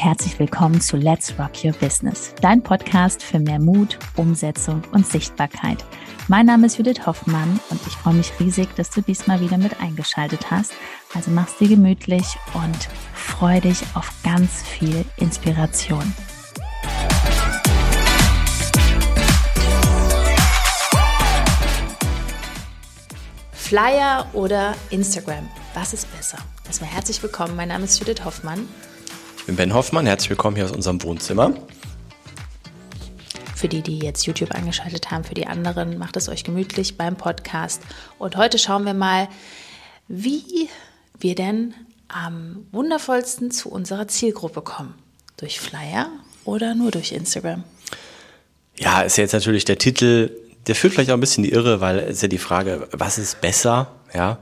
herzlich willkommen zu Let's Rock Your Business, dein Podcast für mehr Mut, Umsetzung und Sichtbarkeit. Mein Name ist Judith Hoffmann und ich freue mich riesig, dass du diesmal wieder mit eingeschaltet hast. Also mach's dir gemütlich und freu dich auf ganz viel Inspiration. Flyer oder Instagram? Was ist besser? Erstmal herzlich willkommen. Mein Name ist Judith Hoffmann. Ich bin Ben Hoffmann. Herzlich willkommen hier aus unserem Wohnzimmer. Für die, die jetzt YouTube angeschaltet haben, für die anderen, macht es euch gemütlich beim Podcast. Und heute schauen wir mal, wie wir denn am wundervollsten zu unserer Zielgruppe kommen. Durch Flyer oder nur durch Instagram? Ja, ist jetzt natürlich der Titel der führt vielleicht auch ein bisschen die Irre, weil es ja die Frage, was ist besser? Ja,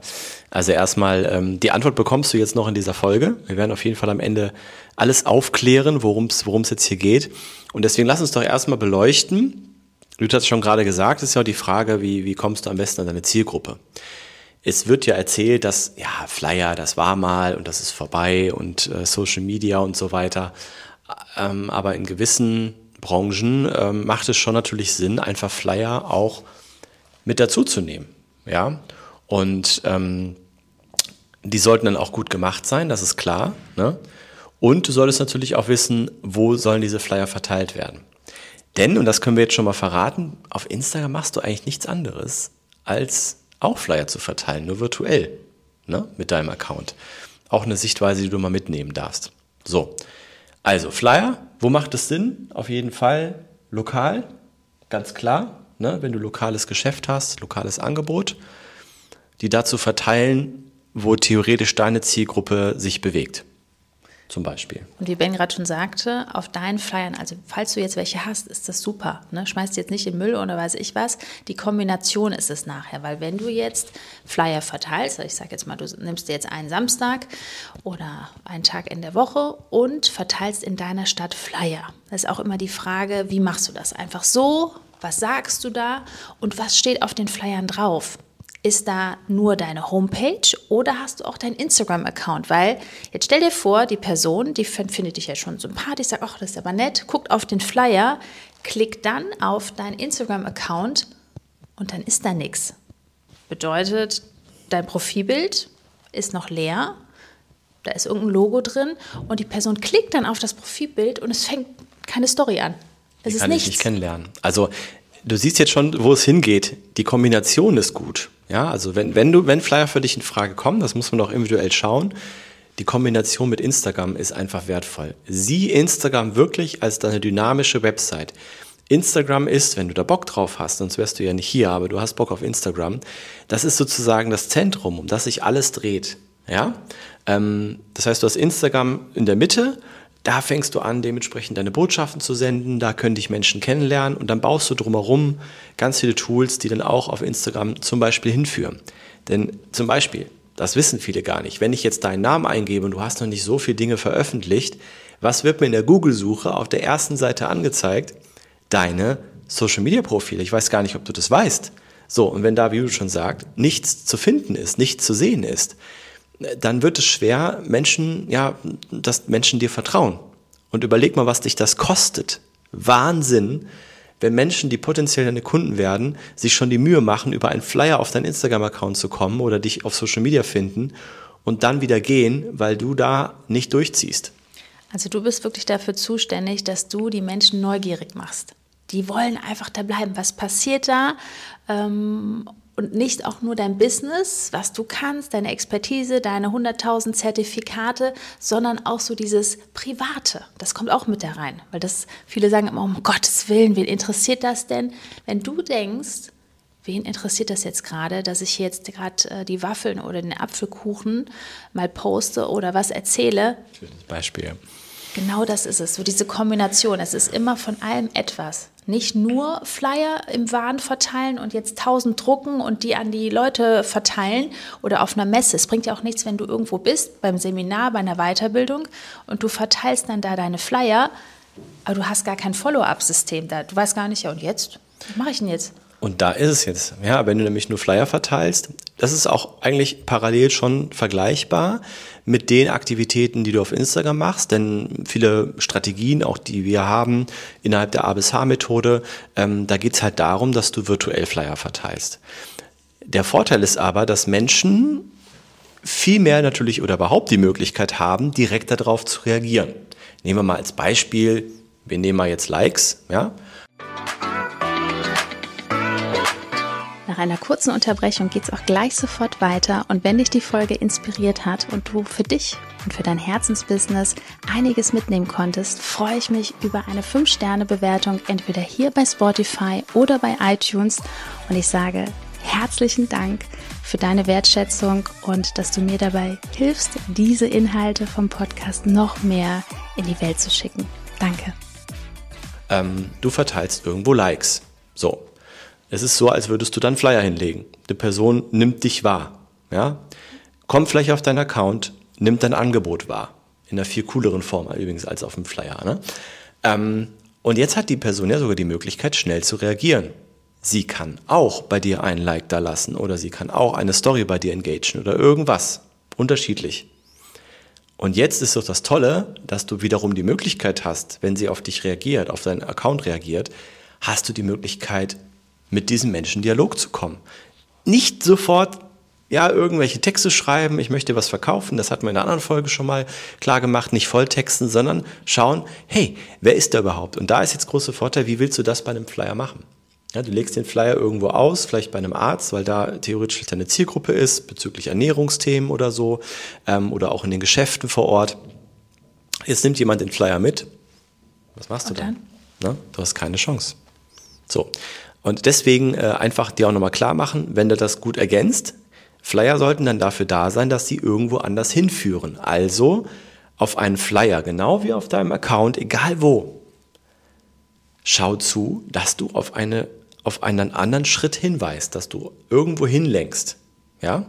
also erstmal, ähm, die Antwort bekommst du jetzt noch in dieser Folge. Wir werden auf jeden Fall am Ende alles aufklären, worum es jetzt hier geht. Und deswegen lass uns doch erstmal beleuchten. Du hast schon gerade gesagt, es ist ja auch die Frage, wie, wie kommst du am besten an deine Zielgruppe? Es wird ja erzählt, dass, ja, Flyer, das war mal und das ist vorbei und äh, Social Media und so weiter. Ähm, aber in gewissen Branchen ähm, macht es schon natürlich Sinn, einfach Flyer auch mit dazuzunehmen. Ja, und ähm, die sollten dann auch gut gemacht sein, das ist klar. Ne? Und du solltest natürlich auch wissen, wo sollen diese Flyer verteilt werden. Denn, und das können wir jetzt schon mal verraten, auf Instagram machst du eigentlich nichts anderes, als auch Flyer zu verteilen, nur virtuell, ne? mit deinem Account. Auch eine Sichtweise, die du mal mitnehmen darfst. So, also Flyer, wo macht es Sinn? Auf jeden Fall lokal, ganz klar. Ne? Wenn du lokales Geschäft hast, lokales Angebot, die dazu verteilen, wo theoretisch deine Zielgruppe sich bewegt zum Beispiel. Und wie Ben gerade schon sagte, auf deinen Flyern, also falls du jetzt welche hast, ist das super. Ne? Schmeißt jetzt nicht in Müll oder weiß ich was. Die Kombination ist es nachher, weil wenn du jetzt Flyer verteilst, ich sage jetzt mal, du nimmst dir jetzt einen Samstag oder einen Tag in der Woche und verteilst in deiner Stadt Flyer. Das ist auch immer die Frage, wie machst du das? Einfach so, was sagst du da und was steht auf den Flyern drauf? Ist da nur deine Homepage oder hast du auch deinen Instagram-Account? Weil jetzt stell dir vor, die Person, die findet dich ja schon sympathisch, sagt, ach, das ist aber nett, guckt auf den Flyer, klickt dann auf deinen Instagram-Account und dann ist da nichts. Bedeutet, dein Profilbild ist noch leer, da ist irgendein Logo drin und die Person klickt dann auf das Profilbild und es fängt keine Story an. Es ist kann nichts. Ich nicht kennenlernen. Also du siehst jetzt schon, wo es hingeht. Die Kombination ist gut. Ja, also wenn, wenn du, wenn Flyer für dich in Frage kommen, das muss man auch individuell schauen. Die Kombination mit Instagram ist einfach wertvoll. Sieh Instagram wirklich als deine dynamische Website. Instagram ist, wenn du da Bock drauf hast, sonst wärst du ja nicht hier, aber du hast Bock auf Instagram, das ist sozusagen das Zentrum, um das sich alles dreht. Ja? Ähm, das heißt, du hast Instagram in der Mitte da fängst du an, dementsprechend deine Botschaften zu senden, da können dich Menschen kennenlernen und dann baust du drumherum ganz viele Tools, die dann auch auf Instagram zum Beispiel hinführen. Denn zum Beispiel, das wissen viele gar nicht, wenn ich jetzt deinen Namen eingebe und du hast noch nicht so viele Dinge veröffentlicht, was wird mir in der Google-Suche auf der ersten Seite angezeigt? Deine Social-Media-Profile. Ich weiß gar nicht, ob du das weißt. So, und wenn da, wie du schon sagst, nichts zu finden ist, nichts zu sehen ist, dann wird es schwer, Menschen, ja, dass Menschen dir vertrauen. Und überleg mal, was dich das kostet. Wahnsinn, wenn Menschen, die potenziell deine Kunden werden, sich schon die Mühe machen, über einen Flyer auf deinen Instagram-Account zu kommen oder dich auf Social Media finden und dann wieder gehen, weil du da nicht durchziehst. Also du bist wirklich dafür zuständig, dass du die Menschen neugierig machst. Die wollen einfach da bleiben. Was passiert da? Ähm, und nicht auch nur dein Business, was du kannst, deine Expertise, deine 100.000 Zertifikate, sondern auch so dieses Private. Das kommt auch mit da rein, weil das viele sagen immer, um Gottes Willen, wen interessiert das denn? Wenn du denkst, wen interessiert das jetzt gerade, dass ich jetzt gerade äh, die Waffeln oder den Apfelkuchen mal poste oder was erzähle? Schönes Beispiel. Genau das ist es, so diese Kombination. Es ist immer von allem etwas. Nicht nur Flyer im Wahn verteilen und jetzt tausend drucken und die an die Leute verteilen oder auf einer Messe. Es bringt ja auch nichts, wenn du irgendwo bist, beim Seminar, bei einer Weiterbildung und du verteilst dann da deine Flyer, aber du hast gar kein Follow-up-System da. Du weißt gar nicht, ja und jetzt? Was mache ich denn jetzt? Und da ist es jetzt. Ja, wenn du nämlich nur Flyer verteilst, das ist auch eigentlich parallel schon vergleichbar mit den Aktivitäten, die du auf Instagram machst, denn viele Strategien, auch die wir haben innerhalb der A bis H-Methode, ähm, da geht's halt darum, dass du virtuell Flyer verteilst. Der Vorteil ist aber, dass Menschen viel mehr natürlich oder überhaupt die Möglichkeit haben, direkt darauf zu reagieren. Nehmen wir mal als Beispiel, wir nehmen mal jetzt Likes, ja. Nach einer kurzen Unterbrechung geht es auch gleich sofort weiter und wenn dich die Folge inspiriert hat und du für dich und für dein Herzensbusiness einiges mitnehmen konntest, freue ich mich über eine 5-Sterne-Bewertung entweder hier bei Spotify oder bei iTunes und ich sage herzlichen Dank für deine Wertschätzung und dass du mir dabei hilfst, diese Inhalte vom Podcast noch mehr in die Welt zu schicken. Danke. Ähm, du verteilst irgendwo Likes. So. Es ist so, als würdest du dann Flyer hinlegen. Die Person nimmt dich wahr. Ja? Kommt vielleicht auf deinen Account, nimmt dein Angebot wahr. In einer viel cooleren Form übrigens als auf dem Flyer. Ne? Ähm, und jetzt hat die Person ja sogar die Möglichkeit, schnell zu reagieren. Sie kann auch bei dir ein Like da lassen oder sie kann auch eine Story bei dir engagen oder irgendwas. Unterschiedlich. Und jetzt ist doch das Tolle, dass du wiederum die Möglichkeit hast, wenn sie auf dich reagiert, auf deinen Account reagiert, hast du die Möglichkeit, mit diesem Menschen Dialog zu kommen. Nicht sofort ja, irgendwelche Texte schreiben, ich möchte was verkaufen, das hatten wir in der anderen Folge schon mal klar gemacht, nicht Volltexten, sondern schauen, hey, wer ist da überhaupt? Und da ist jetzt große Vorteil, wie willst du das bei einem Flyer machen? Ja, du legst den Flyer irgendwo aus, vielleicht bei einem Arzt, weil da theoretisch deine Zielgruppe ist, bezüglich Ernährungsthemen oder so, ähm, oder auch in den Geschäften vor Ort. Jetzt nimmt jemand den Flyer mit. Was machst Und du dann? dann? Na, du hast keine Chance. So. Und deswegen äh, einfach dir auch nochmal klar machen, wenn du das gut ergänzt, Flyer sollten dann dafür da sein, dass sie irgendwo anders hinführen. Also auf einen Flyer, genau wie auf deinem Account, egal wo. Schau zu, dass du auf, eine, auf einen anderen Schritt hinweist, dass du irgendwo hinlenkst. Ja?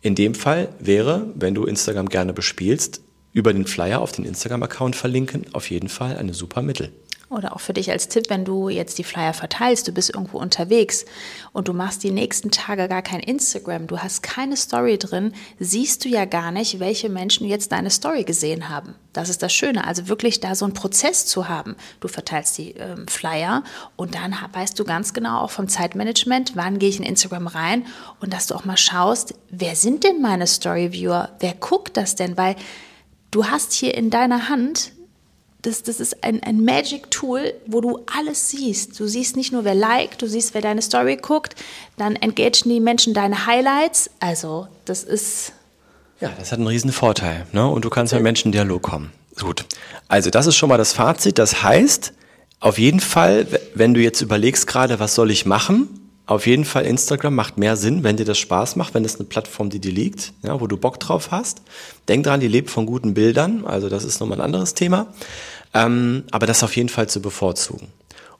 In dem Fall wäre, wenn du Instagram gerne bespielst, über den Flyer auf den Instagram-Account verlinken, auf jeden Fall eine super Mittel. Oder auch für dich als Tipp, wenn du jetzt die Flyer verteilst, du bist irgendwo unterwegs und du machst die nächsten Tage gar kein Instagram, du hast keine Story drin, siehst du ja gar nicht, welche Menschen jetzt deine Story gesehen haben. Das ist das Schöne, also wirklich da so einen Prozess zu haben. Du verteilst die ähm, Flyer und dann weißt du ganz genau auch vom Zeitmanagement, wann gehe ich in Instagram rein und dass du auch mal schaust, wer sind denn meine Story-Viewer, wer guckt das denn, weil du hast hier in deiner Hand das, das ist ein, ein Magic-Tool, wo du alles siehst. Du siehst nicht nur, wer liked, du siehst, wer deine Story guckt, dann engagen die Menschen deine Highlights. Also, das ist. Ja, das hat einen riesen Vorteil. Ne? Und du kannst mit Menschen in Dialog kommen. Gut. Also, das ist schon mal das Fazit. Das heißt, auf jeden Fall, wenn du jetzt überlegst gerade, was soll ich machen, auf jeden Fall Instagram macht mehr Sinn, wenn dir das Spaß macht, wenn es eine Plattform, die dir liegt, ja, wo du Bock drauf hast. Denk dran, die lebt von guten Bildern, also das ist nochmal ein anderes Thema. Ähm, aber das auf jeden Fall zu bevorzugen.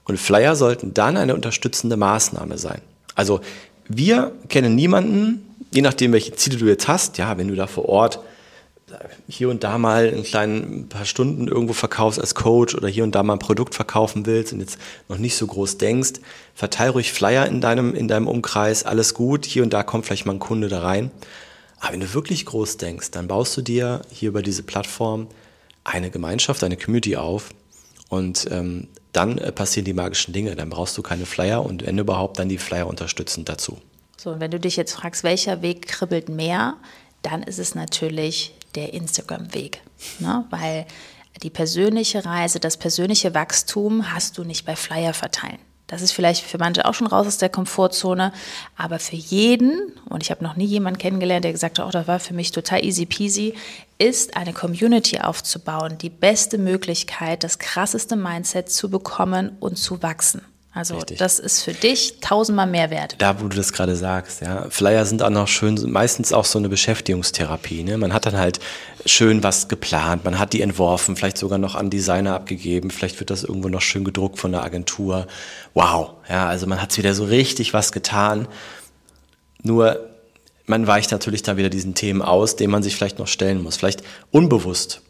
Und Flyer sollten dann eine unterstützende Maßnahme sein. Also wir kennen niemanden, je nachdem, welche Ziele du jetzt hast, ja, wenn du da vor Ort hier und da mal ein kleinen paar Stunden irgendwo verkaufst als Coach oder hier und da mal ein Produkt verkaufen willst und jetzt noch nicht so groß denkst, verteil ruhig Flyer in deinem, in deinem Umkreis, alles gut, hier und da kommt vielleicht mal ein Kunde da rein. Aber wenn du wirklich groß denkst, dann baust du dir hier über diese Plattform eine Gemeinschaft, eine Community auf und ähm, dann äh, passieren die magischen Dinge. Dann brauchst du keine Flyer und wenn überhaupt, dann die Flyer unterstützend dazu. So, und wenn du dich jetzt fragst, welcher Weg kribbelt mehr, dann ist es natürlich der Instagram-Weg. Ne? Weil die persönliche Reise, das persönliche Wachstum hast du nicht bei Flyer verteilen. Das ist vielleicht für manche auch schon raus aus der Komfortzone, aber für jeden, und ich habe noch nie jemanden kennengelernt, der gesagt hat, oh, das war für mich total easy peasy, ist eine Community aufzubauen die beste Möglichkeit, das krasseste Mindset zu bekommen und zu wachsen. Also Richtig. das ist für dich tausendmal mehr wert. Da, wo du das gerade sagst, ja. Flyer sind auch noch schön, meistens auch so eine Beschäftigungstherapie. Ne? Man hat dann halt schön was geplant, man hat die entworfen, vielleicht sogar noch an Designer abgegeben, vielleicht wird das irgendwo noch schön gedruckt von der Agentur. Wow, ja, also man hat wieder so richtig was getan. Nur man weicht natürlich da wieder diesen Themen aus, denen man sich vielleicht noch stellen muss, vielleicht unbewusst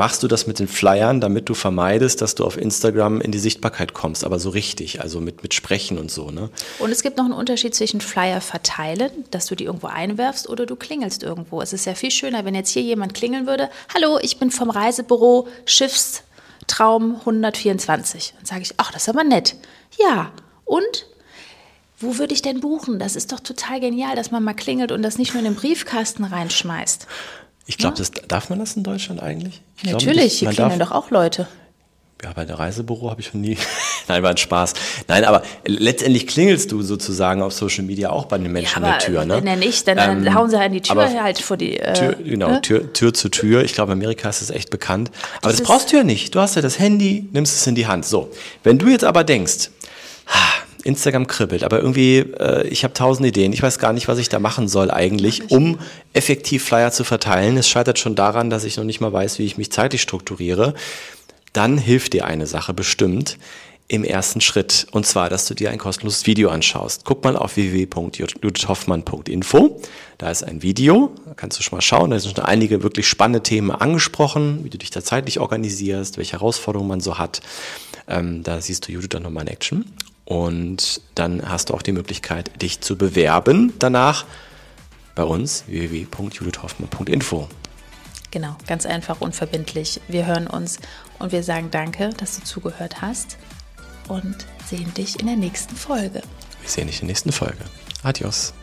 machst du das mit den Flyern, damit du vermeidest, dass du auf Instagram in die Sichtbarkeit kommst, aber so richtig, also mit, mit Sprechen und so. Ne? Und es gibt noch einen Unterschied zwischen Flyer verteilen, dass du die irgendwo einwerfst oder du klingelst irgendwo. Es ist ja viel schöner, wenn jetzt hier jemand klingeln würde. Hallo, ich bin vom Reisebüro Schiffstraum 124. Dann sage ich, ach, das ist aber nett. Ja, und wo würde ich denn buchen? Das ist doch total genial, dass man mal klingelt und das nicht nur in den Briefkasten reinschmeißt. Ich glaube, ja? darf man das in Deutschland eigentlich? Ich Natürlich, glaube, hier klingeln doch auch Leute. Ja, bei der Reisebüro habe ich schon nie. Nein, war ein Spaß. Nein, aber letztendlich klingelst du sozusagen auf Social Media auch bei den Menschen ja, an der Tür, ne? Wenn er nicht, dann ähm, hauen sie halt die Tür halt vor die. Äh, Tür, genau, ne? Tür, Tür zu Tür. Ich glaube, in Amerika ist das echt bekannt. Aber das, das brauchst du ja nicht. Du hast ja das Handy, nimmst es in die Hand. So. Wenn du jetzt aber denkst, Instagram kribbelt, aber irgendwie, äh, ich habe tausend Ideen. Ich weiß gar nicht, was ich da machen soll eigentlich, um effektiv Flyer zu verteilen. Es scheitert schon daran, dass ich noch nicht mal weiß, wie ich mich zeitlich strukturiere. Dann hilft dir eine Sache bestimmt im ersten Schritt. Und zwar, dass du dir ein kostenloses Video anschaust. Guck mal auf www.judithhoffmann.info. Da ist ein Video, da kannst du schon mal schauen. Da sind schon einige wirklich spannende Themen angesprochen, wie du dich da zeitlich organisierst, welche Herausforderungen man so hat. Ähm, da siehst du Judith dann nochmal in Action. Und dann hast du auch die Möglichkeit, dich zu bewerben danach bei uns www.judithhoffmann.info. Genau, ganz einfach, unverbindlich. Wir hören uns und wir sagen danke, dass du zugehört hast und sehen dich in der nächsten Folge. Wir sehen dich in der nächsten Folge. Adios.